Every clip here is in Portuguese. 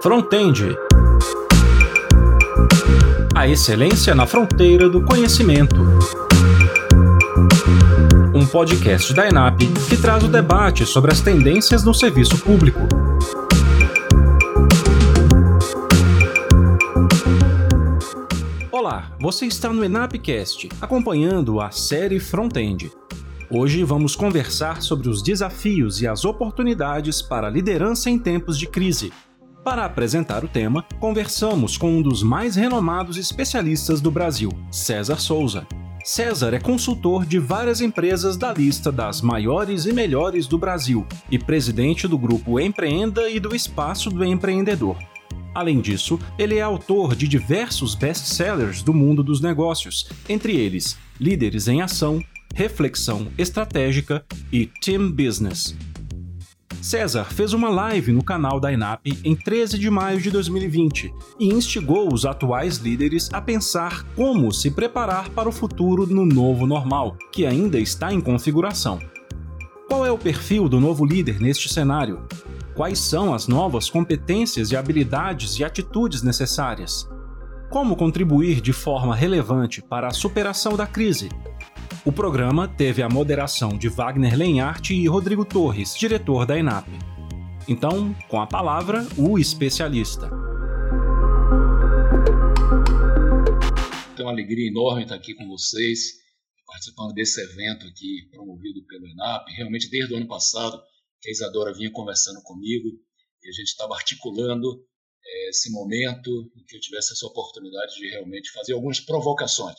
Frontend. A excelência na fronteira do conhecimento. Um podcast da ENAP que traz o debate sobre as tendências no serviço público. Olá, você está no ENAPcast, acompanhando a série Frontend. Hoje vamos conversar sobre os desafios e as oportunidades para a liderança em tempos de crise. Para apresentar o tema, conversamos com um dos mais renomados especialistas do Brasil, César Souza. César é consultor de várias empresas da lista das maiores e melhores do Brasil e presidente do grupo Empreenda e do Espaço do Empreendedor. Além disso, ele é autor de diversos best-sellers do mundo dos negócios, entre eles Líderes em Ação, reflexão estratégica e team business. César fez uma live no canal da INAP em 13 de maio de 2020 e instigou os atuais líderes a pensar como se preparar para o futuro no novo normal, que ainda está em configuração. Qual é o perfil do novo líder neste cenário? Quais são as novas competências e habilidades e atitudes necessárias? Como contribuir de forma relevante para a superação da crise o programa teve a moderação de Wagner Lenhart e Rodrigo Torres, diretor da ENAP. Então, com a palavra, o especialista. Tenho uma alegria enorme estar aqui com vocês, participando desse evento aqui promovido pelo ENAP. Realmente, desde o ano passado, que a Isadora vinha conversando comigo e a gente estava articulando é, esse momento em que eu tivesse essa oportunidade de realmente fazer algumas provocações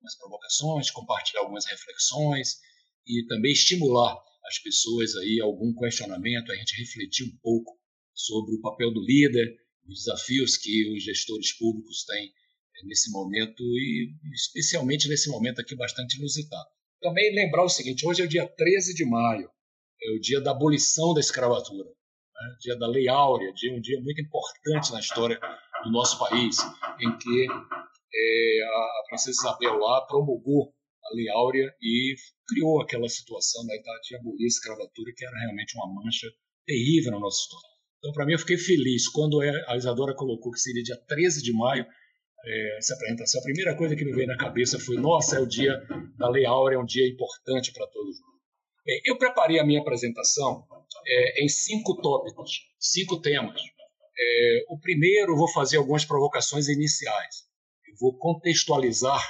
algumas provocações, compartilhar algumas reflexões e também estimular as pessoas aí algum questionamento, a gente refletir um pouco sobre o papel do líder, os desafios que os gestores públicos têm eh, nesse momento e especialmente nesse momento aqui bastante inusitado. Também lembrar o seguinte, hoje é o dia 13 de maio, é o dia da abolição da escravatura, né? dia da Lei Áurea, dia, um dia muito importante na história do nosso país, em que é, a princesa Isabel lá promulgou a Lei Áurea e criou aquela situação da idade de abolir a escravatura, que era realmente uma mancha terrível na nossa história. Então, para mim, eu fiquei feliz quando a Isadora colocou que seria dia 13 de maio é, essa apresentação. A primeira coisa que me veio na cabeça foi: nossa, é o dia da Lei Áurea, é um dia importante para todos nós. Bem, eu preparei a minha apresentação é, em cinco tópicos, cinco temas. É, o primeiro, vou fazer algumas provocações iniciais vou contextualizar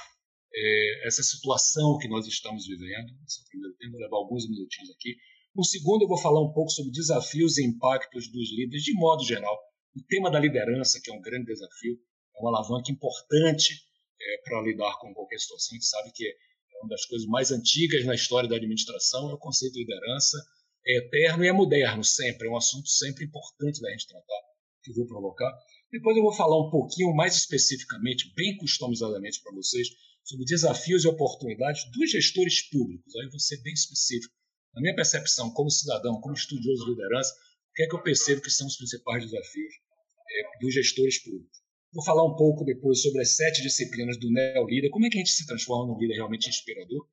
é, essa situação que nós estamos vivendo. Esse é o primeiro tempo, vou levar alguns minutinhos aqui. No segundo, eu vou falar um pouco sobre desafios e impactos dos líderes, de modo geral. O tema da liderança, que é um grande desafio, é uma alavanca importante é, para lidar com qualquer situação. A gente sabe que é uma das coisas mais antigas na história da administração, é o conceito de liderança. É eterno e é moderno sempre, é um assunto sempre importante da gente tratar, que vou provocar. Depois eu vou falar um pouquinho mais especificamente, bem customizadamente para vocês, sobre desafios e oportunidades dos gestores públicos. Aí eu vou ser bem específico. Na minha percepção, como cidadão, como estudioso de liderança, o que é que eu percebo que são os principais desafios é, dos gestores públicos? Vou falar um pouco depois sobre as sete disciplinas do neo-líder, como é que a gente se transforma num líder realmente inspirador.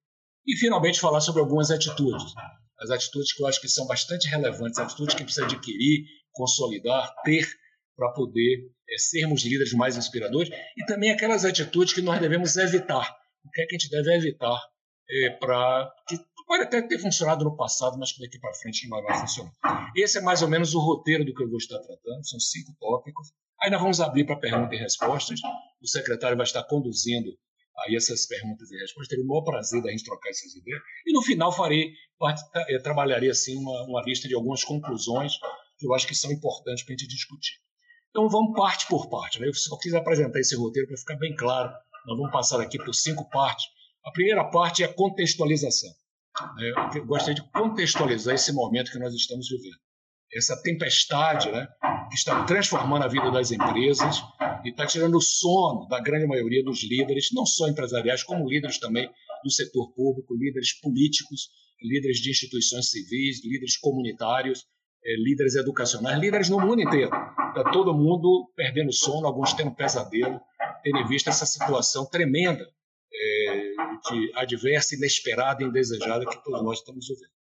E, finalmente, falar sobre algumas atitudes. As atitudes que eu acho que são bastante relevantes, atitudes que precisa adquirir, consolidar, ter para poder é, sermos líderes mais inspiradores e também aquelas atitudes que nós devemos evitar. O que é que a gente deve evitar é, para que pode até ter funcionado no passado, mas que daqui para frente não vai funcionar. Esse é mais ou menos o roteiro do que eu vou estar tratando. São cinco tópicos. Aí nós vamos abrir para perguntas e respostas. O secretário vai estar conduzindo aí essas perguntas e respostas. Teria o maior prazer da gente trocar essas ideias. E no final farei, eh, trabalharei assim uma, uma lista de algumas conclusões que eu acho que são importantes para a gente discutir. Então vamos parte por parte. Né? Eu só quis apresentar esse roteiro para ficar bem claro. Nós vamos passar aqui por cinco partes. A primeira parte é a contextualização. Né? Eu gostaria de contextualizar esse momento que nós estamos vivendo. Essa tempestade né, que está transformando a vida das empresas e está tirando o sono da grande maioria dos líderes, não só empresariais, como líderes também do setor público, líderes políticos, líderes de instituições civis, líderes comunitários, eh, líderes educacionais, líderes no mundo inteiro. Está todo mundo perdendo sono, alguns tendo pesadelo, tendo visto essa situação tremenda, é, de adversa, inesperada e indesejada que todos nós estamos vivendo.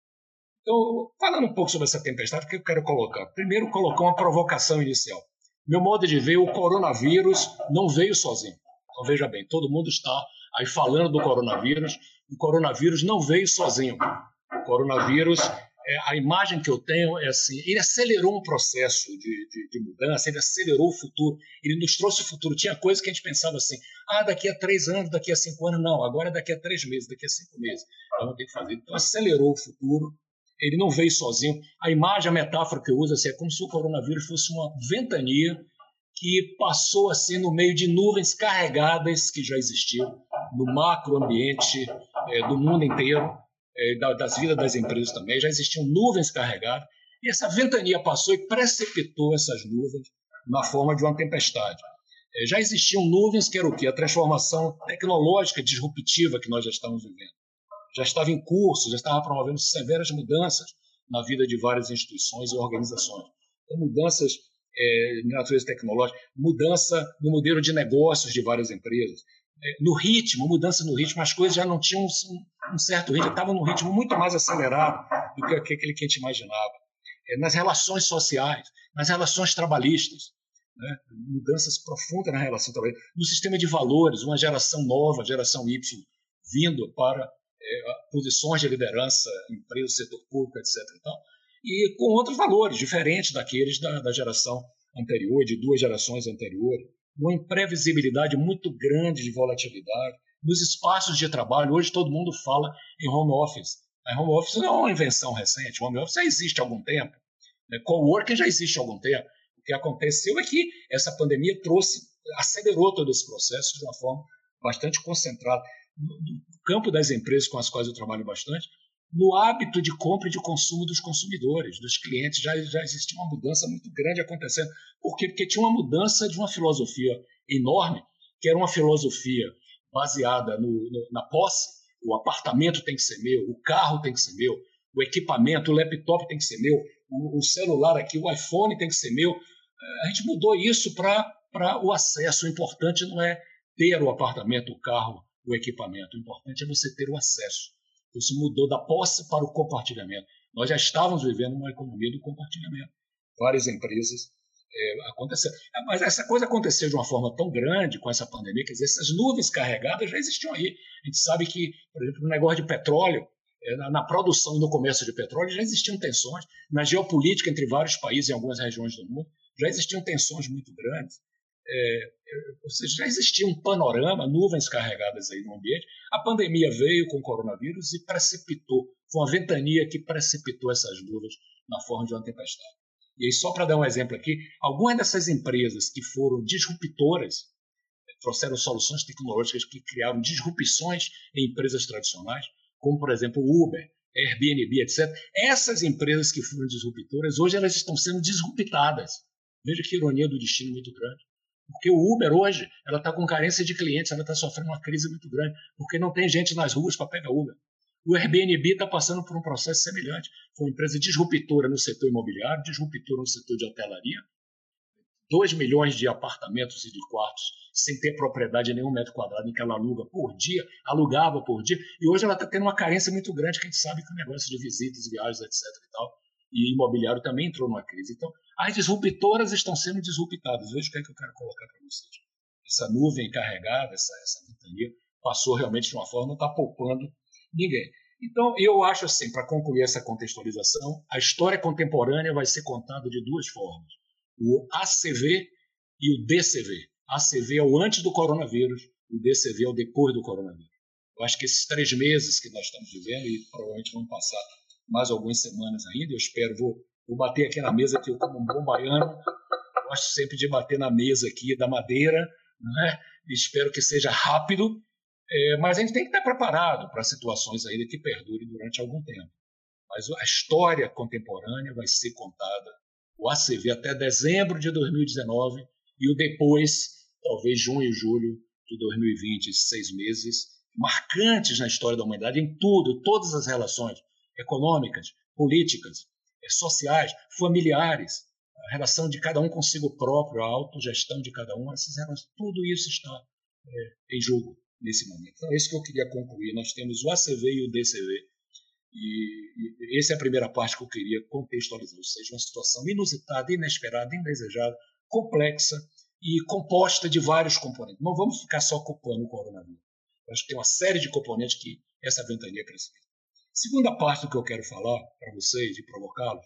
Então, falando um pouco sobre essa tempestade, o que eu quero colocar? Primeiro, colocar uma provocação inicial. Meu modo de ver, o coronavírus não veio sozinho. Então, veja bem, todo mundo está aí falando do coronavírus. O coronavírus não veio sozinho. O coronavírus é, a imagem que eu tenho é assim: ele acelerou um processo de, de, de, mudança, ele acelerou o futuro, ele nos trouxe o futuro. Tinha coisas que a gente pensava assim: ah, daqui a três anos, daqui a cinco anos, não, agora é daqui a três meses, daqui a cinco meses. Então, tem que fazer. Então, acelerou o futuro, ele não veio sozinho. A imagem, a metáfora que eu uso assim, é como se o coronavírus fosse uma ventania que passou assim no meio de nuvens carregadas que já existiam no macroambiente é, do mundo inteiro é, das vidas das empresas também, já existiam nuvens carregadas, e essa ventania passou e precipitou essas nuvens na forma de uma tempestade. É, já existiam nuvens que era o quê? A transformação tecnológica disruptiva que nós já estamos vivendo. Já estava em curso, já estava promovendo severas mudanças na vida de várias instituições e organizações. Então, mudanças é, na natureza tecnológica, mudança no modelo de negócios de várias empresas, é, no ritmo, mudança no ritmo, as coisas já não tinham um, certo ritmo, estavam num ritmo muito mais acelerado do que aquele que a gente imaginava. É, nas relações sociais, nas relações trabalhistas, né? mudanças profundas na relação trabalhista, no sistema de valores, uma geração nova, geração Y, vindo para é, posições de liderança, empresa, setor público, etc. E, e com outros valores diferentes daqueles da, da geração anterior, de duas gerações anteriores uma imprevisibilidade muito grande de volatilidade. Nos espaços de trabalho, hoje todo mundo fala em home office. A home office não é uma invenção recente, home office já existe há algum tempo. Né? Coworking já existe há algum tempo. O que aconteceu é que essa pandemia trouxe, acelerou todo esse processo de uma forma bastante concentrada. No campo das empresas com as quais eu trabalho bastante, no hábito de compra e de consumo dos consumidores, dos clientes. Já, já existia uma mudança muito grande acontecendo. Por quê? Porque tinha uma mudança de uma filosofia enorme, que era uma filosofia baseada no, no, na posse. O apartamento tem que ser meu, o carro tem que ser meu, o equipamento, o laptop tem que ser meu, o, o celular aqui, o iPhone tem que ser meu. Eh, a gente mudou isso para o acesso. O importante não é ter o apartamento, o carro, o equipamento. O importante é você ter o acesso. Isso mudou da posse para o compartilhamento. Nós já estávamos vivendo uma economia do compartilhamento. Várias empresas é. É, mas essa coisa aconteceu de uma forma tão grande com essa pandemia, quer dizer, essas nuvens carregadas já existiam aí. A gente sabe que, por exemplo, no negócio de petróleo, é, na, produção e no comércio de petróleo já existiam tensões. Na geopolítica entre vários países em algumas regiões do mundo já existiam tensões muito grandes é, ou seja, já existia um panorama, nuvens carregadas aí no ambiente. A pandemia veio com o coronavírus e precipitou, foi uma ventania que precipitou essas nuvens na forma de uma tempestade. E aí, só para dar um exemplo aqui, algumas dessas empresas que foram disruptoras, trouxeram soluções tecnológicas que criaram disrupções em empresas tradicionais, como, por exemplo, Uber, Airbnb, etc. Essas empresas que foram disruptoras, hoje elas estão sendo disruptadas. Veja que ironia do destino muito grande. Porque o Uber hoje, ela está com carência de clientes, ela está sofrendo uma crise muito grande, porque não tem gente nas ruas para pegar Uber. O Airbnb está passando por um processo semelhante. Foi uma empresa disruptora no setor imobiliário, disruptora no setor de hotelaria. 2 milhões de apartamentos e de quartos sem ter propriedade em nenhum metro quadrado em que ela aluga por dia, alugava por dia, e hoje ela está tendo uma carência muito grande, que a gente sabe que o negócio de visitas, viagens, etc. e tal, e imobiliário também entrou numa crise. Então, as disruptoras estão sendo disruptadas. Veja o que é que eu quero colocar para vocês. Essa nuvem carregada, essa, essa ventania, passou realmente de uma forma, não está poupando ninguém. Então, eu acho assim, para concluir essa contextualização, a história contemporânea vai ser contada de duas formas: o ACV e o DCV. ACV é o antes do coronavírus, o DCV é o depois do coronavírus. Eu acho que esses três meses que nós estamos vivendo, e provavelmente vão passar mais algumas semanas ainda, eu espero, vou Vou bater aqui na mesa, que eu, como um bom baiano, gosto sempre de bater na mesa aqui da madeira, né? espero que seja rápido, é, mas a gente tem que estar preparado para situações ainda que perdurem durante algum tempo. Mas a história contemporânea vai ser contada, o ACV até dezembro de 2019 e o depois, talvez junho e julho de 2020, seis meses marcantes na história da humanidade em tudo, todas as relações econômicas, políticas, é, sociais, familiares, a relação de cada um consigo próprio, a autogestão de cada um, essas relações, tudo isso está é, em jogo nesse momento. Então, é isso que eu queria concluir. Nós temos o ACV e o DCV. E, e essa é a primeira parte que eu queria contextualizar, ou seja, uma situação inusitada, inesperada, indesejada, complexa e composta de vários componentes. Não vamos ficar só culpando o coronavírus. Eu acho que tem uma série de componentes que essa ventania cresceu. Segunda parte do que eu quero falar para vocês e provocá-los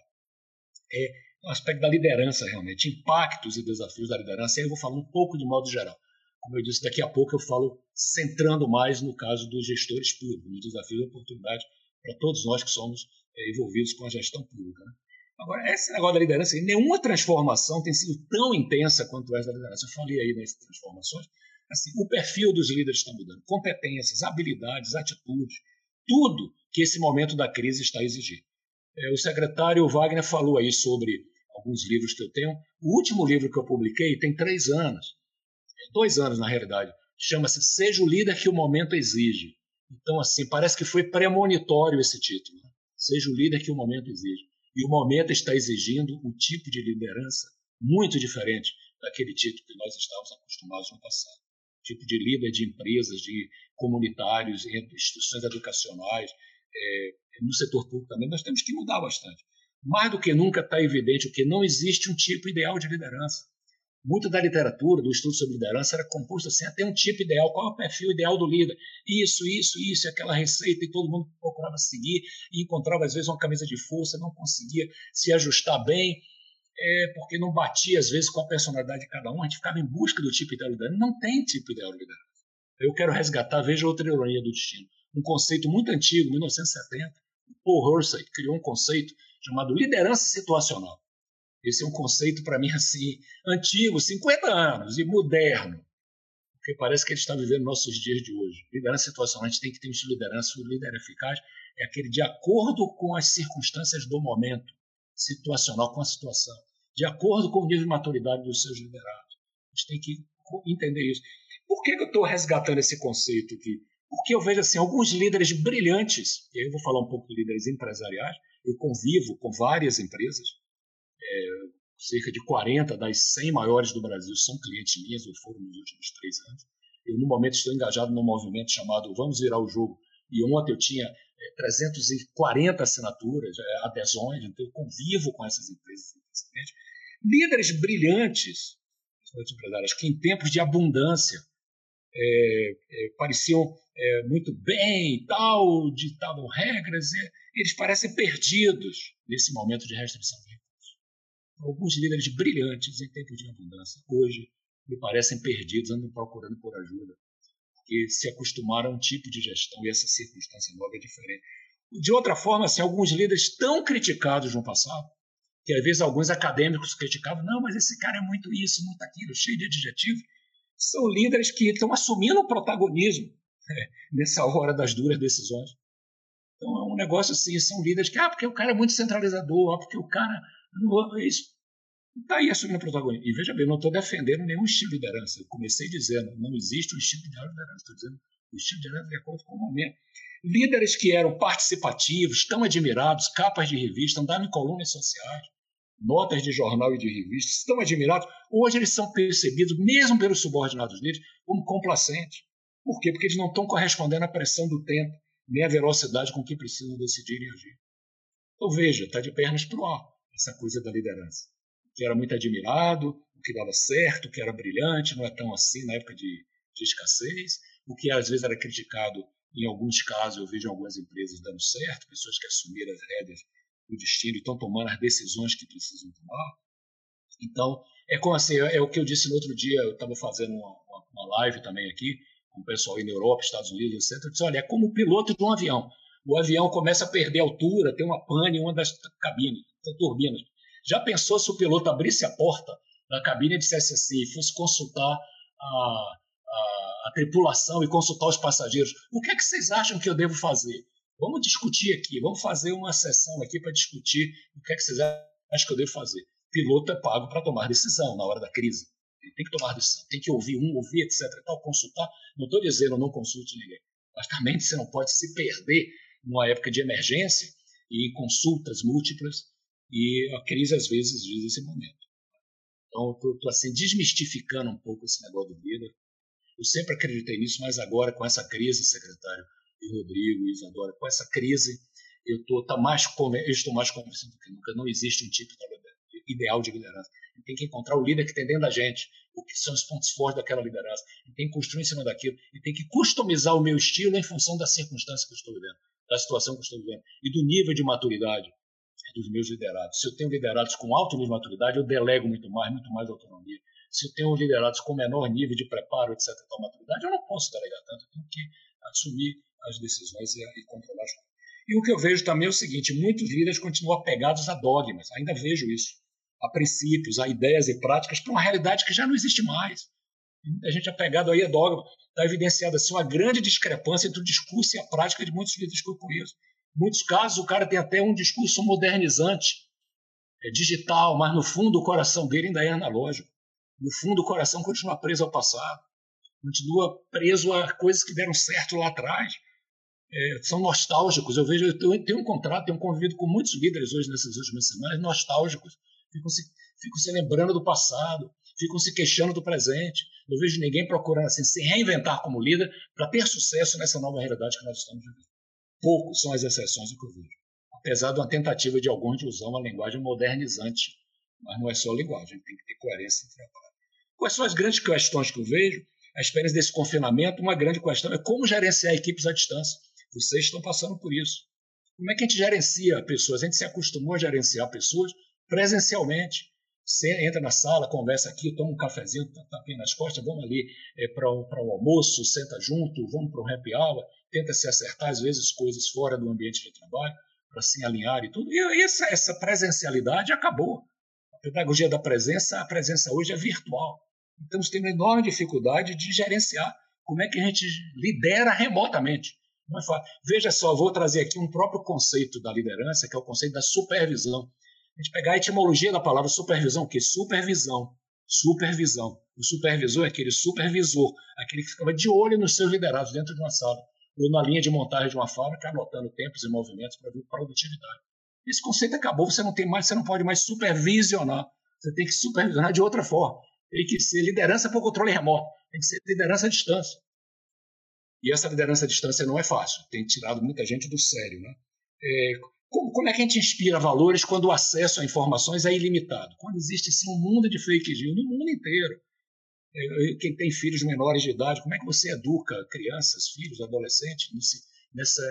é o aspecto da liderança, realmente, impactos e desafios da liderança. E aí eu vou falar um pouco de modo geral. Como eu disse, daqui a pouco eu falo centrando mais no caso dos gestores públicos, nos desafios e oportunidades para todos nós que somos é, envolvidos com a gestão pública. Né? Agora, esse negócio da liderança, nenhuma transformação tem sido tão intensa quanto essa da liderança. Eu falei aí das transformações. Assim, o perfil dos líderes está mudando, competências, habilidades, atitudes, tudo que esse momento da crise está exigindo. É, o secretário Wagner falou aí sobre alguns livros que eu tenho. O último livro que eu publiquei tem três anos, é, dois anos na realidade. Chama-se Seja o Líder que o Momento Exige. Então, assim, parece que foi premonitório esse título. Né? Seja o líder que o momento exige. E o momento está exigindo um tipo de liderança muito diferente daquele tipo que nós estávamos acostumados no passado. Tipo de líder de empresas, de comunitários, instituições educacionais, é, no setor público também, nós temos que mudar bastante. Mais do que nunca está evidente o que não existe um tipo ideal de liderança. Muito da literatura, do estudo sobre liderança, era composto assim, até um tipo ideal, qual é o perfil ideal do líder? Isso, isso, isso, aquela receita, e todo mundo procurava seguir, e encontrava às vezes uma camisa de força, não conseguia se ajustar bem, é, porque não batia às vezes com a personalidade de cada um, a gente ficava em busca do tipo ideal de liderança. Não tem tipo ideal de liderança. Eu quero resgatar, veja outra ironia do destino, um conceito muito antigo, 1970, Paul Hersey criou um conceito chamado liderança situacional. Esse é um conceito, para mim, assim, antigo, 50 anos, e moderno, porque parece que ele está vivendo nossos dias de hoje. Liderança situacional, a gente tem que ter um de liderança, o líder eficaz é aquele de acordo com as circunstâncias do momento, situacional com a situação, de acordo com o nível de maturidade dos seus liderados. A gente tem que entender isso. Por que, eu estou resgatando esse conceito aqui? Porque eu vejo assim, alguns líderes brilhantes, e aí eu vou falar um pouco de líderes empresariais, eu convivo com várias empresas, é, cerca de 40 das 100 maiores do Brasil são clientes minhas, ou foram nos últimos três anos. Eu, no momento, estou engajado num movimento chamado Vamos Virar o Jogo. E ontem eu tinha 340 assinaturas, é, adesões, então eu convivo com essas empresas. Líderes brilhantes, empresários, que em tempos de abundância é, é, pareciam é, muito bem tal, ditavam regras, eles parecem perdidos nesse momento de restrição de alguns líderes brilhantes em tempos de abundância, hoje me parecem perdidos, andam procurando por ajuda, porque se acostumaram a um tipo de gestão e essa circunstância nova é diferente. De outra forma, assim, alguns líderes tão criticados no passado, que às vezes alguns acadêmicos criticavam, não, mas esse cara é muito isso, muito aquilo, cheio de adjetivos, são líderes que estão assumindo o protagonismo né, nessa hora das duras decisões. Então é um negócio assim, são líderes que, ah, porque o cara é muito centralizador, ah, porque o cara não, é isso está aí assumindo protagonismo. E veja bem, não estou defendendo nenhum estilo de liderança. Eu comecei dizendo, não existe um estilo de liderança. Estou dizendo o estilo de liderança de acordo com o momento. Líderes que eram participativos, tão admirados, capas de revista, andavam em colunas sociais, notas de jornal e de revista, tão admirados, hoje eles são percebidos, mesmo pelos subordinados deles, como complacentes. Por quê? Porque eles não estão correspondendo à pressão do tempo, nem à velocidade com que precisam decidir e agir. Então veja, está de pernas para o ar essa coisa da liderança. Que era muito admirado, o que dava certo, o que era brilhante, não é tão assim na época de, de escassez, o que às vezes era criticado em alguns casos, eu vejo algumas empresas dando certo, pessoas que assumiram as rédeas do destino e estão tomando as decisões que precisam tomar. Então, é como assim, é, é o que eu disse no outro dia, eu estava fazendo uma, uma, uma, live também aqui, com o pessoal aí na Europa, Estados Unidos, etc. Eu disse, olha, é como o piloto de um avião. O avião começa a perder altura, tem uma pane em uma das cabines turbinas. Já pensou se o piloto abrisse a porta da cabine e dissesse assim, fosse consultar a, a, a tripulação e consultar os passageiros? O que é que vocês acham que eu devo fazer? Vamos discutir aqui, vamos fazer uma sessão aqui para discutir o que é que vocês acham que eu devo fazer. O piloto é pago para tomar decisão na hora da crise. Ele tem que tomar decisão, tem que ouvir um, ouvir, etc. tal, consultar. Não estou dizendo não consulte ninguém, mas também você não pode se perder numa época de emergência e em consultas múltiplas e a crise, às vezes, diz esse momento. Então, estou assim, desmistificando um pouco esse negócio do líder. Eu sempre acreditei nisso, mas agora, com essa crise, secretário, e Rodrigo, e Isadora, com essa crise, eu, tô, tá mais, eu estou mais convencido do que nunca. Não existe um tipo de ideal de liderança. Tem que encontrar o líder que tem dentro da gente, o que são os pontos fortes daquela liderança. Tem que construir em cima daquilo e tem que customizar o meu estilo em função da circunstância que eu estou vivendo, da situação que eu estou vivendo e do nível de maturidade dos meus liderados. Se eu tenho liderados com alto nível de maturidade, eu delego muito mais, muito mais autonomia. Se eu tenho liderados com menor nível de preparo, etc., tal maturidade, eu não posso delegar tanto, eu tenho que assumir as decisões e, e controlar as coisas. E o que eu vejo também é o seguinte: muitos líderes continuam apegados a dogmas, ainda vejo isso, a princípios, a ideias e práticas para uma realidade que já não existe mais. A gente apegado aí a dogma. Está evidenciada assim, uma grande discrepância entre o discurso e a prática de muitos líderes que eu conheço. Muitos casos, o cara tem até um discurso modernizante, é digital, mas no fundo o coração dele ainda é analógico. No fundo, o coração continua preso ao passado, continua preso a coisas que deram certo lá atrás é, são nostálgicos. Eu vejo, eu tenho um contrato, tenho convivido com muitos líderes hoje nessas últimas semanas, nostálgicos. Ficam se, ficam se lembrando do passado, ficam se queixando do presente. Não vejo ninguém procurando assim, se reinventar como líder para ter sucesso nessa nova realidade que nós estamos vivendo. Poucos são as exceções do que eu vejo. Apesar de uma tentativa de alguns de usar uma linguagem modernizante, mas não é só linguagem, tem que ter coerência entre a palavra. Quais são as grandes questões que eu vejo? A experiência desse confinamento, uma grande questão é como gerenciar equipes à distância. Vocês estão passando por isso. Como é que a gente gerencia pessoas? A gente se acostumou a gerenciar pessoas presencialmente. Você entra na sala, conversa aqui, toma um cafezinho, tapinha nas costas, vamos ali é, para o almoço, senta junto, vamos para um happy hour, tenta se acertar, às vezes, coisas fora do ambiente de trabalho, para se alinhar e tudo. E essa, essa presencialidade acabou. A pedagogia da presença, a presença hoje é virtual. Então, temos uma enorme dificuldade de gerenciar como é que a gente lidera remotamente. Não é fácil. Veja só, vou trazer aqui um próprio conceito da liderança, que é o conceito da supervisão. A gente pegar a etimologia da palavra supervisão, que é supervisão. Supervisão. O supervisor é aquele supervisor, aquele que ficava de olho nos seus liderados dentro de uma sala, ou na linha de montagem de uma fábrica, anotando tempos e movimentos para ver produtividade. Esse conceito acabou, você não tem mais, você não pode mais supervisionar. Você tem que supervisionar de outra forma. Tem que ser liderança por controle remoto, tem que ser liderança à distância. E essa liderança à distância não é fácil, tem tirado muita gente do sério. Né? É, como, como, é que a gente inspira valores quando o acesso a informações é ilimitado? Quando existe sim, um mundo de fake news no mundo inteiro. É, quem tem filhos menores de idade, como é que você educa crianças, filhos, adolescentes nessa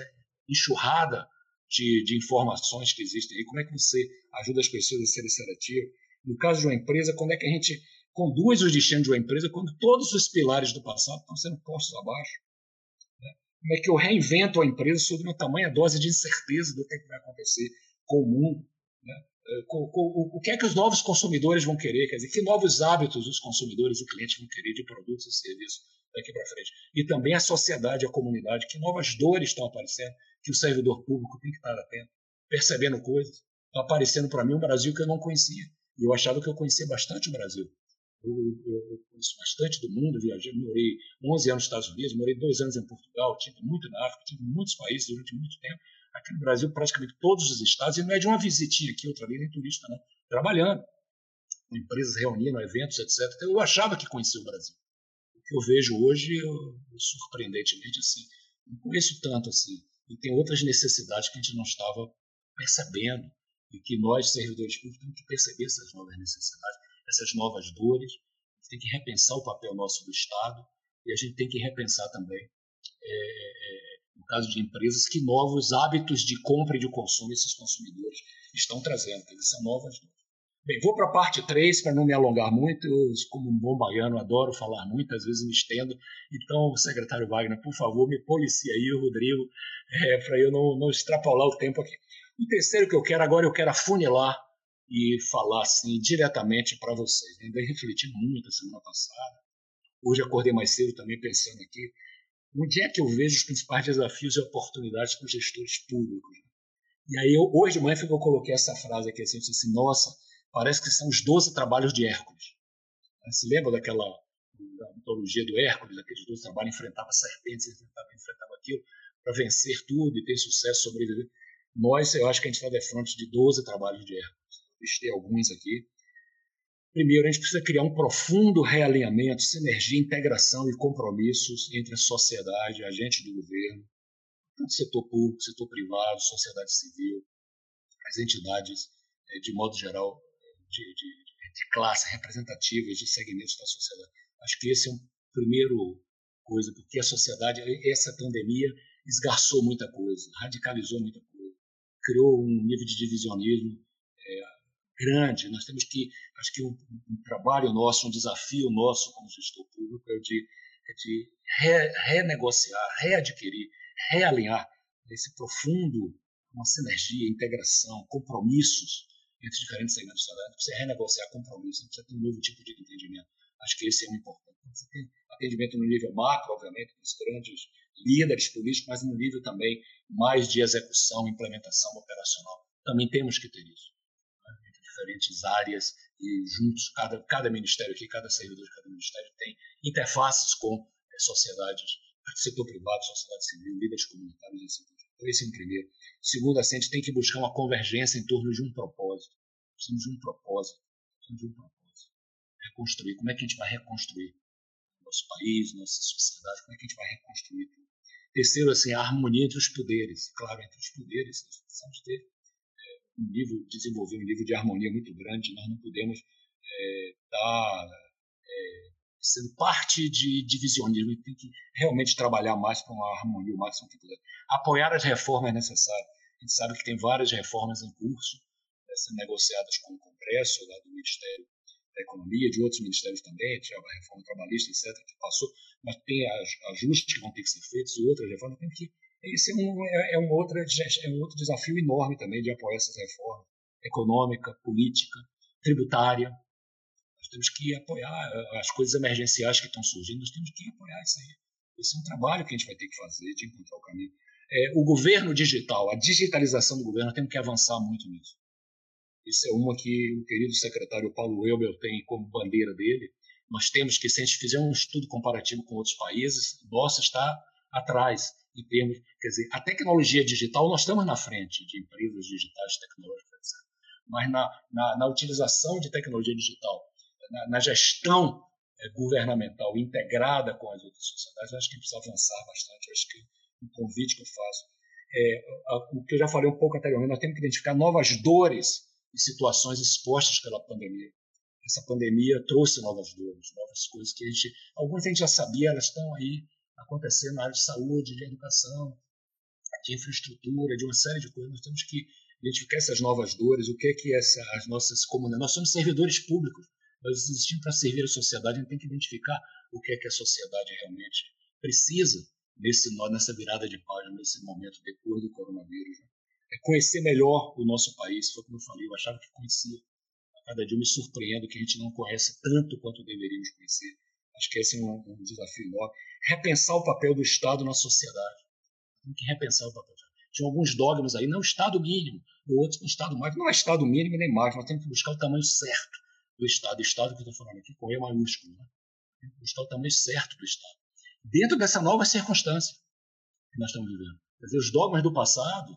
enxurrada de, de, informações que existem aí? Como é que você ajuda as pessoas a serem seletivas? No caso de uma empresa, como é que a gente conduz os destinos de uma empresa quando todos os pilares do passado estão sendo postos abaixo? como é que eu reinvento a empresa sobre uma tamanha dose de incerteza do que, é vai acontecer com o mundo. Com, o que é que os novos consumidores vão querer? Quer dizer, que novos hábitos os consumidores e clientes vão querer de produtos e serviços daqui para frente? E também a sociedade, a comunidade, que novas dores estão aparecendo, que o servidor público tem que estar atento, percebendo coisas. Está aparecendo para mim um Brasil que eu não conhecia. E eu achava que eu conhecia bastante o Brasil. Eu, eu, conheço bastante do mundo, viajei, morei 11 anos nos Estados Unidos, morei dois anos em Portugal, tive muito na África, tive muitos países durante muito tempo. Aqui no Brasil, praticamente todos os estados, e não é de uma visitinha aqui, outra ali, nem turista, não. Trabalhando, com empresas reunindo, eventos, etc. Então, eu achava que conhecia o Brasil. O que eu vejo hoje, eu, surpreendentemente, assim, não conheço tanto assim. E tem outras necessidades que a gente não estava percebendo e que nós, servidores públicos, temos que perceber essas novas necessidades essas novas dores. A gente tem que repensar o papel nosso do Estado e a gente tem que repensar também, é, caso de empresas, que novos hábitos de compra e de consumo esses consumidores estão trazendo. Dizer, são novas. Bem, vou para a parte 3 para não me alongar muito. Eu, como um bom baiano, adoro falar muito, às vezes me estendo. Então, secretário Wagner, por favor, me policie aí, Rodrigo, é, para eu não, não extrapolar o tempo aqui. O terceiro que eu quero agora, eu quero afunilar e falar assim diretamente para vocês. Ainda refleti muito a semana passada. Hoje acordei mais cedo também pensando aqui. Onde é que eu vejo os principais desafios e oportunidades para os gestores públicos? E aí, eu, hoje de manhã, eu coloquei essa frase aqui assim, eu disse assim, nossa, parece que são os 12 trabalhos de Hércules. Se lembra daquela da mitologia do Hércules, aqueles 12 trabalhos, enfrentava serpentes, enfrentava, enfrentava aquilo, para vencer tudo e ter sucesso, sobreviver. Nós, eu acho que a gente está de frente de 12 trabalhos de Hércules listei alguns aqui. Primeiro, a gente precisa criar um profundo realinhamento, sinergia, integração e compromissos entre a sociedade, agentes do governo, setor público, setor privado, sociedade civil, as entidades, eh, de modo geral, de, de, de classe, representativas de segmentos da sociedade. Acho que esse é um primeiro coisa, porque a sociedade, essa pandemia esgarçou muita coisa, radicalizou muita coisa, criou um nível de divisionismo grande. Nós temos que, acho que um, um, trabalho nosso, um desafio nosso como gestor público é de, é de re, renegociar, readquirir, realinhar esse profundo, uma sinergia, integração, compromissos entre diferentes segmentos da sociedade. Você renegociar compromissos, você ter um novo tipo de entendimento. Acho que esse é o importante. Você tem atendimento no nível macro, obviamente, dos grandes líderes políticos, mas no nível também mais de execução, implementação operacional. Também temos que ter isso diferentes áreas e juntos, cada, cada ministério aqui, cada servidor de cada ministério tem interfaces com é, sociedades, setor privado, sociedade civil, líderes comunitários assim diante. Então, esse é um primeiro. Segundo, a gente tem que buscar uma convergência em torno de um propósito. Precisamos de um propósito. Precisamos de um propósito. Reconstruir. Como é que a gente vai reconstruir nosso país, nossa sociedade? Como é que a gente vai reconstruir tudo? Terceiro, assim, a harmonia entre os poderes. Claro, entre os poderes, nós precisamos ter um nível, desenvolver um nível de harmonia muito grande. Nós não podemos estar é, tá, é, sendo parte de divisionismo. Tem que realmente trabalhar mais para uma harmonia o máximo que puder. Apoiar as reformas necessárias. A gente sabe que tem várias reformas em curso, né, sendo negociadas com o Congresso, lá do Ministério da Economia, de outros ministérios também, a reforma trabalhista, etc., que passou, mas tem ajustes que vão ter que ser feitos e outras reformas. Tem que esse é um, é, é, um outro, é um outro desafio enorme também de apoiar essas reformas econômica, política, tributária. Nós temos que apoiar eh, as coisas emergenciais que estão surgindo, nós temos que apoiar isso aí. Esse é um trabalho que a gente vai ter que fazer, de encontrar o caminho. É, o governo digital, a digitalização do governo, nós temos que avançar muito nisso. Isso é uma que o querido secretário Paulo Elber tem como bandeira dele. Nós temos que, se a gente fizer um estudo comparativo com outros países, nossa está atrás em termos, quer dizer, a tecnologia digital, nós estamos na frente de empresas digitais tecnológicas, etc. Mas na, na, na utilização de tecnologia digital, na, na gestão é, governamental integrada com as outras sociedades, acho que precisa avançar bastante. Acho que um convite que eu faço é a, o que eu já falei um pouco anteriormente, nós temos que identificar novas dores e situações expostas pela pandemia. Essa pandemia trouxe novas dores, novas coisas que a gente, algumas a gente já sabia, elas estão aí acontecer na área de saúde, de educação, de infraestrutura, de uma série de coisas. Nós temos que identificar essas novas dores, o que é que essa, as nossas comunidades. Nós somos servidores públicos, nós existimos para servir a sociedade, a gente tem que identificar o que é que a sociedade realmente precisa nesse nessa virada de página, nesse momento depois do coronavírus. Né? É conhecer melhor o nosso país, foi como eu falei, eu achava que conhecia. A cada dia eu me surpreendo que a gente não conhece tanto quanto deveríamos conhecer. Acho que esse é um, um desafio enorme repensar o papel do Estado na sociedade. Tem que repensar o papel. Tinha alguns dogmas aí, não Estado mínimo, ou com Estado máximo. Não é Estado mínimo nem máximo, nós temos que buscar o tamanho certo do Estado. Estado que eu estou falando aqui com E maiúsculo. Né? Temos que buscar o tamanho certo do Estado. Dentro dessa nova circunstância que nós estamos vivendo. Quer dizer, os dogmas do passado,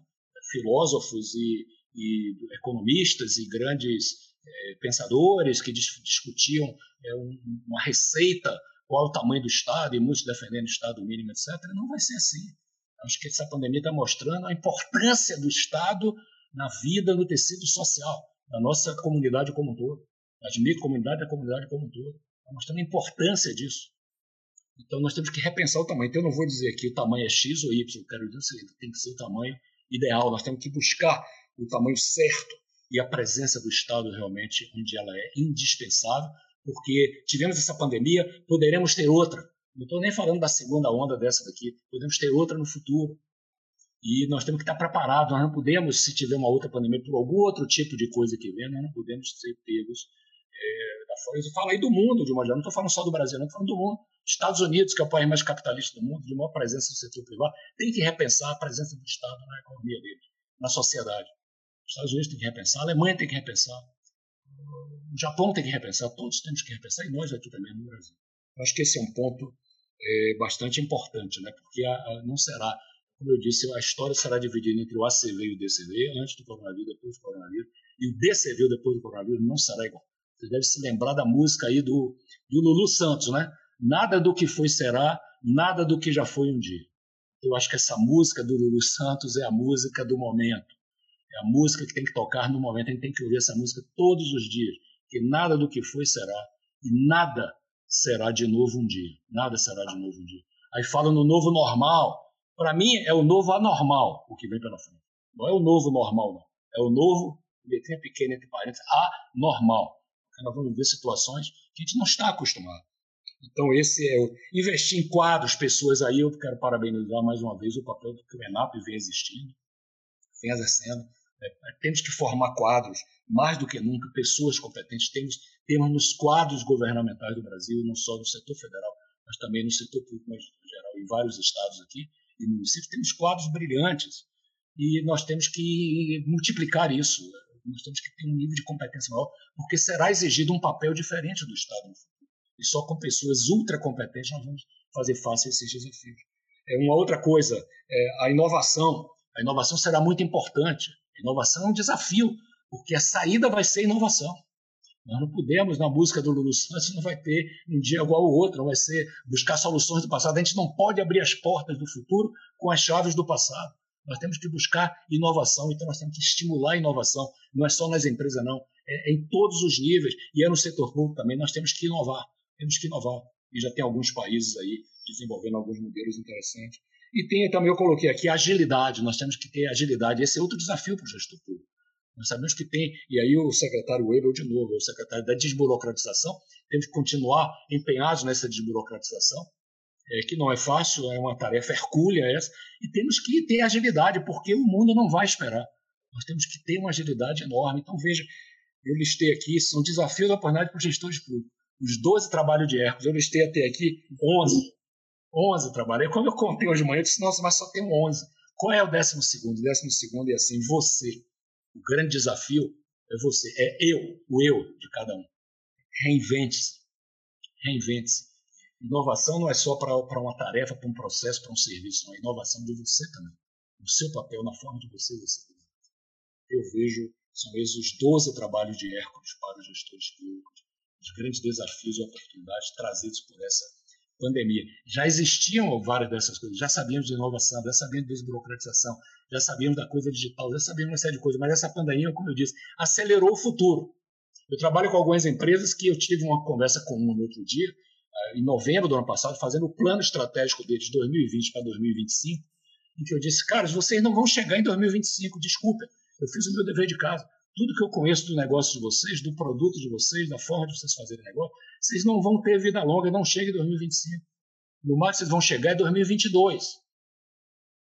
filósofos e, e economistas e grandes é, pensadores que dis discutiam é, um, uma receita qual o tamanho do Estado, e muitos defendendo o Estado mínimo, etc. Não vai ser assim. Acho que essa pandemia está mostrando a importância do Estado na vida, no tecido social, da nossa comunidade como um todo, das microcomunidades da comunidade como um todo. Está mostrando a importância disso. Então nós temos que repensar o tamanho. Então eu não vou dizer que o tamanho é X ou Y, eu quero dizer seguinte, tem que ser o tamanho ideal. Nós temos que buscar o tamanho certo e a presença do Estado realmente onde ela é indispensável porque tivemos essa pandemia, poderemos ter outra. Não estou nem falando da segunda onda dessa daqui, podemos ter outra no futuro. E nós temos que estar preparados, nós não podemos, se tiver uma outra pandemia por algum outro tipo de coisa que vem, nós não podemos ser pegos é. Eu falo aí do mundo, de uma não estou falando só do Brasil, não estou falando do mundo. Estados Unidos, que é o país mais capitalista do mundo, de maior presença do setor privado, tem que repensar a presença do Estado na economia dele, na sociedade. Os Estados Unidos tem que repensar, a Alemanha tem que repensar, o Japão tem que repensar, todos temos que repensar, e nós aqui também no Brasil. Eu acho que esse é um ponto é, bastante importante, né? porque a, a, não será, como eu disse, a história será dividida entre o ACV e o DCV, antes do coronavírus, depois do coronavírus, e o DCV depois do coronavírus não será igual. Você deve se lembrar da música aí do, do Lulu Santos, né? Nada do que foi será, nada do que já foi um dia. Eu acho que essa música do Lulu Santos é a música do momento É a música que tem que tocar no momento, a gente tem que ouvir essa música todos os dias, que nada do que foi será, e nada será de novo um dia. Nada será de novo um dia. Aí fala no novo normal. Para mim, é o novo anormal o que vem pela frente. Não é o novo normal, não. É o novo, letrinha pequena entre parênteses, anormal. Porque nós vamos ver situações que a gente não está acostumado. Então, esse é o. Investir em quadros, pessoas aí, eu quero parabenizar mais uma vez o papel que o vem existindo, vem exercendo. É, temos que formar quadros, mais do que nunca, pessoas competentes. Temos, temos nos quadros governamentais do Brasil, não só no setor federal, mas também no setor público no geral, em vários estados aqui e municípios, temos quadros brilhantes. E nós temos que multiplicar isso. Nós temos que ter um nível de competência maior, porque será exigido um papel diferente do Estado no futuro. E só com pessoas ultra competentes nós vamos fazer face a esses desafios. É uma outra coisa, é a inovação. A inovação será muito importante. Inovação é um desafio, porque a saída vai ser inovação. Nós não podemos, na busca do Lulu Santos, não vai ter um dia igual ao outro, não vai ser buscar soluções do passado. A gente não pode abrir as portas do futuro com as chaves do passado. Nós temos que buscar inovação, então nós temos que estimular a inovação. Não é só nas empresas, não. É em todos os níveis. E é no setor público também. Nós temos que inovar temos que inovar. E já tem alguns países aí desenvolvendo alguns modelos interessantes. E tem também, eu coloquei aqui, agilidade. Nós temos que ter agilidade. Esse é outro desafio para o gestor público. Nós sabemos que tem, e aí o secretário Weber, de novo, é o secretário da desburocratização, temos que continuar empenhados nessa desburocratização, é, que não é fácil, é uma tarefa hercúlea essa, e temos que ter agilidade, porque o mundo não vai esperar. Nós temos que ter uma agilidade enorme. Então, veja, eu listei aqui, são desafios da oportunidade para os gestores públicos os 12 trabalhos de Hércules, eu listei até aqui 11. 11 trabalhos. E quando eu contei hoje de manhã, eu disse, nossa, mas só tem 11. Qual é o décimo segundo? O décimo segundo é assim, você. O grande desafio é você, é eu, o eu de cada um. Reinvente-se. Reinvente-se. Inovação não é só para uma tarefa, para um processo, para um serviço, não. É inovação de você também. O seu papel, na forma de você exercer. Eu vejo, são esses os 12 trabalhos de Hércules para os gestores públicos os grandes desafios e oportunidades trazidos por essa pandemia. Já existiam várias dessas coisas, já sabíamos de inovação, já sabíamos de desburocratização, já sabíamos da coisa digital, já sabíamos uma série de coisas, mas essa pandemia, como eu disse, acelerou o futuro. Eu trabalho com algumas empresas que eu tive uma conversa com uma no outro dia, eh, em novembro do ano passado, fazendo o plano estratégico deles de 2020 para 2025, em que eu disse, caras, vocês não vão chegar em 2025, desculpa, eu fiz o meu dever de casa tudo que eu conheço do negócio de vocês, do produto de vocês, da forma de vocês fazerem negócio, vocês não vão ter vida longa, não chega em 2025. No máximo, vocês vão chegar em 2022.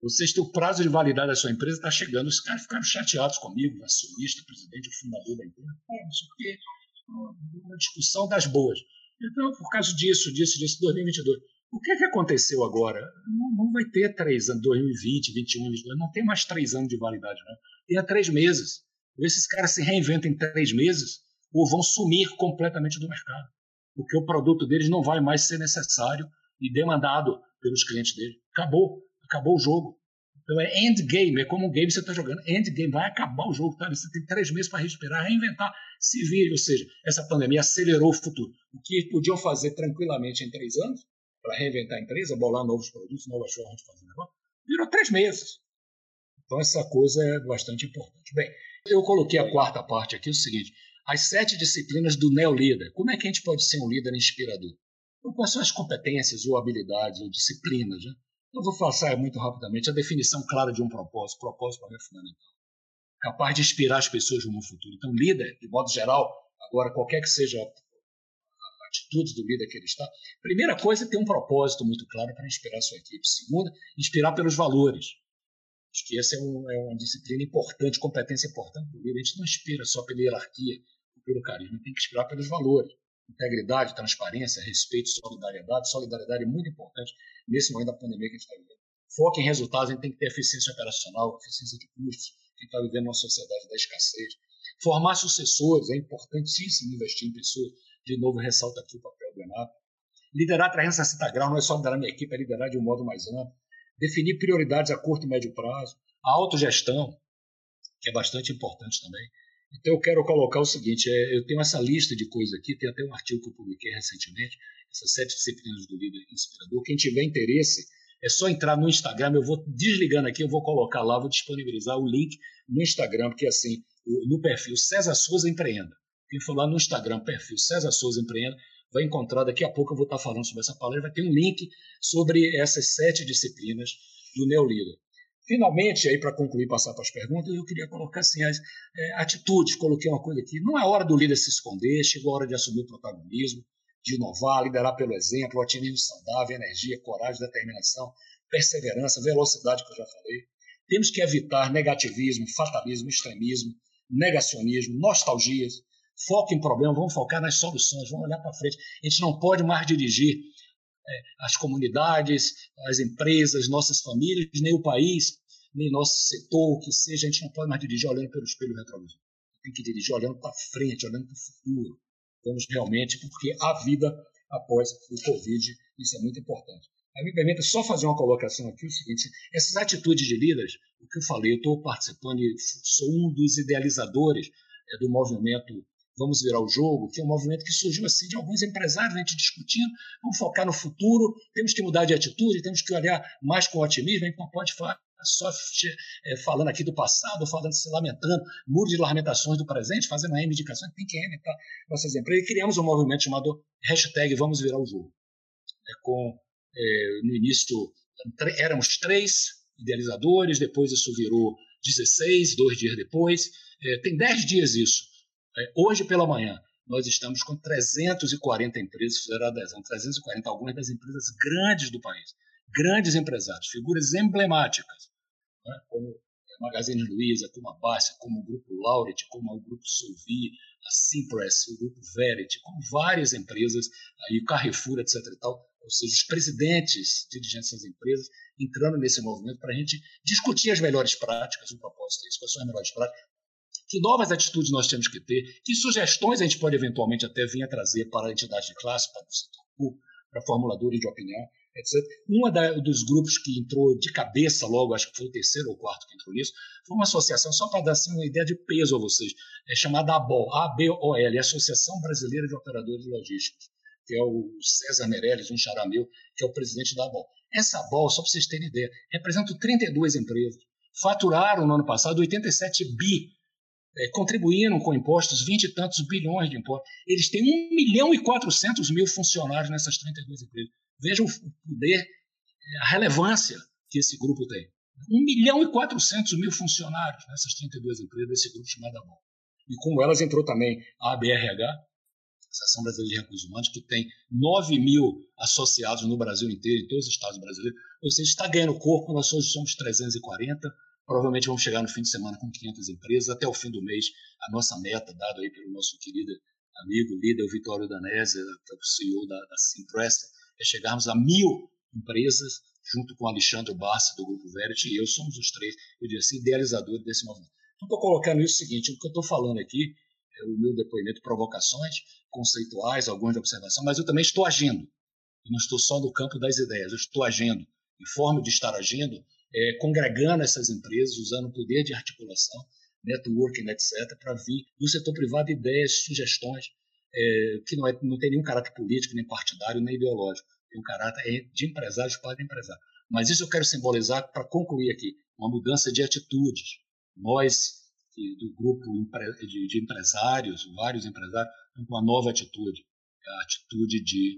Vocês têm o prazo de validade da sua empresa, está chegando. Os caras ficaram chateados comigo, acionista, presidente, o fundador da empresa. É, isso aqui uma discussão das boas. Então, por causa disso, disso, disso, 2022. O que, é que aconteceu agora? Não, não vai ter três anos, 2020, 2021, 2022, não tem mais três anos de validade, não. Tem há três meses. Esses caras se reinventam em três meses ou vão sumir completamente do mercado, porque o produto deles não vai mais ser necessário e demandado pelos clientes deles. Acabou, acabou o jogo. Então é endgame, é como um game que você está jogando. Endgame, vai acabar o jogo, tá? Você tem três meses para respirar, reinventar, se vir. Ou seja, essa pandemia acelerou o futuro. O que podiam fazer tranquilamente em três anos, para reinventar a empresa, bolar novos produtos, novas formas de fazer negócio, virou três meses. Então essa coisa é bastante importante. Bem, eu coloquei a quarta parte aqui, é o seguinte: as sete disciplinas do neolíder. Como é que a gente pode ser um líder inspirador? Então, quais são as competências ou habilidades ou disciplinas? Né? Eu vou passar muito rapidamente a definição clara de um propósito. Propósito para mim é fundamental. Capaz de inspirar as pessoas no futuro. Então, líder, de modo geral, agora qualquer que seja a atitude do líder que ele está, primeira coisa é ter um propósito muito claro para inspirar sua equipe. Segunda, inspirar pelos valores. Acho que essa é, um, é uma disciplina importante, competência importante do líder. A gente não inspira só pela hierarquia pelo carisma, tem que inspirar pelos valores. Integridade, transparência, respeito, solidariedade. Solidariedade é muito importante nesse momento da pandemia que a gente está vivendo. Foco em resultados, a gente tem que ter eficiência operacional, eficiência de custos, que está vivendo uma sociedade da escassez. Formar sucessores, é importantíssimo investir em pessoas. De novo, ressalta aqui o papel do Renato. Liderar 360 graus não é só liderar minha equipe, é liderar de um modo mais amplo definir prioridades a curto e médio prazo, a autogestão, que é bastante importante também. Então, eu quero colocar o seguinte: é, eu tenho essa lista de coisas aqui, tem até um artigo que eu publiquei recentemente, essas sete disciplinas do líder inspirador. Quem tiver interesse, É só entrar no Instagram, eu vou desligando aqui, eu vou colocar lá, vou disponibilizar o link no Instagram, porque assim, no perfil César Souza Empreenda. Quem for lá no Instagram, perfil César Souza Empreenda, vai encontrar, daqui a pouco eu vou estar falando sobre essa palestra, vai ter um link sobre essas sete disciplinas do Neolíder. Finalmente, aí para concluir, passar para as perguntas, eu queria colocar assim, as é, atitudes, coloquei uma coisa aqui, não é hora do líder se esconder, chegou a hora de assumir o protagonismo, de inovar, liderar pelo exemplo, otimismo saudável, energia, coragem, determinação, perseverança, velocidade, que eu já falei. Temos que evitar negativismo, fatalismo, extremismo, negacionismo, nostalgias, foco em problema, vamos focar nas soluções, vamos olhar para frente. A gente não pode mais dirigir é, as comunidades, as empresas, nossas famílias, nem o país, nem nosso setor, o que seja, a gente não pode mais dirigir olhando pelo espelho retrovisor. Tem que dirigir olhando para frente, olhando para o futuro. Vamos realmente, porque a vida após o Covid, isso é muito importante. Aí me permita só fazer uma colocação aqui, o seguinte, essas atitudes de líderes, o que eu falei, eu estou participando e sou um dos idealizadores é, do movimento Vamos Virar o Jogo, que é um movimento que surgiu assim de alguns empresários, a gente discutindo, vamos focar no futuro, temos que mudar de atitude, temos que olhar mais com otimismo, a gente não pode falar só é, falando aqui do passado, falando, se lamentando, muro de lamentações do presente, fazendo uma indicação, tem que reinventar nossas empresas. E criamos um movimento chamado hashtag Vamos Virar o Jogo. É, com, é, no início éramos três idealizadores, depois isso virou 16, dois dias depois. É, tem 10 dias isso. É, hoje pela manhã, nós estamos com 340 empresas que fizeram adesão, 340, algumas das empresas grandes do país, grandes empresários, figuras emblemáticas, né, como a Magazine Luiza, como a Bárcia, como o Grupo Lauret, como o Grupo Solvi, a Simpress, o Grupo Verity, como várias empresas, aí o Carrefour, etc. E tal, ou seja, os presidentes, dirigentes das empresas, entrando nesse movimento para a gente discutir as melhores práticas, o propósito é isso, quais são as melhores práticas, que novas atitudes nós temos que ter, que sugestões a gente pode eventualmente até vir a trazer para a entidade de classe, para o setor público, para formuladores de opinião, etc. Um dos grupos que entrou de cabeça logo, acho que foi o terceiro ou quarto que entrou nisso, foi uma associação, só para dar assim, uma ideia de peso a vocês, é chamada ABOL, A-B-O-L, Associação Brasileira de Operadores Logísticos, que é o César Meirelles, um charameu, que é o presidente da ABOL. Essa ABOL, só para vocês terem ideia, representa 32 empresas, faturaram no ano passado 87 bi é, contribuíram com impostos 20 e tantos bilhões de impostos. Eles têm 1 milhão e 400 mil funcionários nessas 32 empresas. Vejam o poder, é, a relevância que esse grupo tem. 1 milhão e 400 mil funcionários nessas 32 empresas desse grupo chamado ABOL. E com elas entrou também a ABRH, Associação Brasileira de Recursos Humanos, que tem 9 mil associados no Brasil inteiro, em todos os estados brasileiros. Ou seja, está ganhando corpo, nós hoje somos 340, Provavelmente vamos chegar no fim de semana com 500 empresas. Até o fim do mês, a nossa meta, dada aí pelo nosso querido amigo, líder, o Vitório Danese, que é o CEO da, da Simpress, é chegarmos a mil empresas, junto com o Alexandre Bassi, do Grupo Verity, e eu somos os três, eu diria assim, idealizadores desse movimento. Então, estou colocando isso o seguinte, o que eu estou falando aqui é o meu depoimento, provocações conceituais, algumas de observação, mas eu também estou agindo. Eu não estou só no campo das ideias, eu estou agindo. E forma de estar agindo é, congregando essas empresas, usando o poder de articulação, networking, etc., para vir do setor privado ideias, sugestões, é, que não, é, não tem nenhum caráter político, nem partidário, nem ideológico. Tem um caráter de empresários para empresário. Mas isso eu quero simbolizar para concluir aqui, uma mudança de atitudes. Nós, do grupo de empresários, vários empresários, com uma nova atitude, a atitude de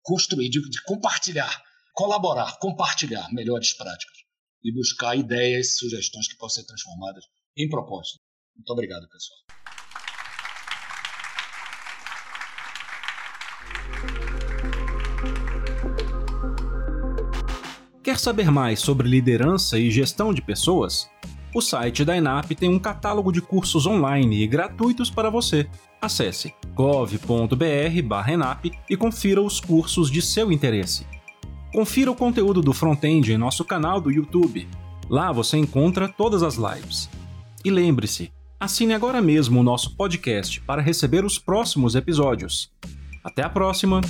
construir, de compartilhar, colaborar, compartilhar melhores práticas e buscar ideias, sugestões que possam ser transformadas em propostas. Muito obrigado, pessoal. Quer saber mais sobre liderança e gestão de pessoas? O site da ENAP tem um catálogo de cursos online e gratuitos para você. Acesse gov.br/enap e confira os cursos de seu interesse. Confira o conteúdo do Frontend em nosso canal do YouTube. Lá você encontra todas as lives. E lembre-se, assine agora mesmo o nosso podcast para receber os próximos episódios. Até a próxima!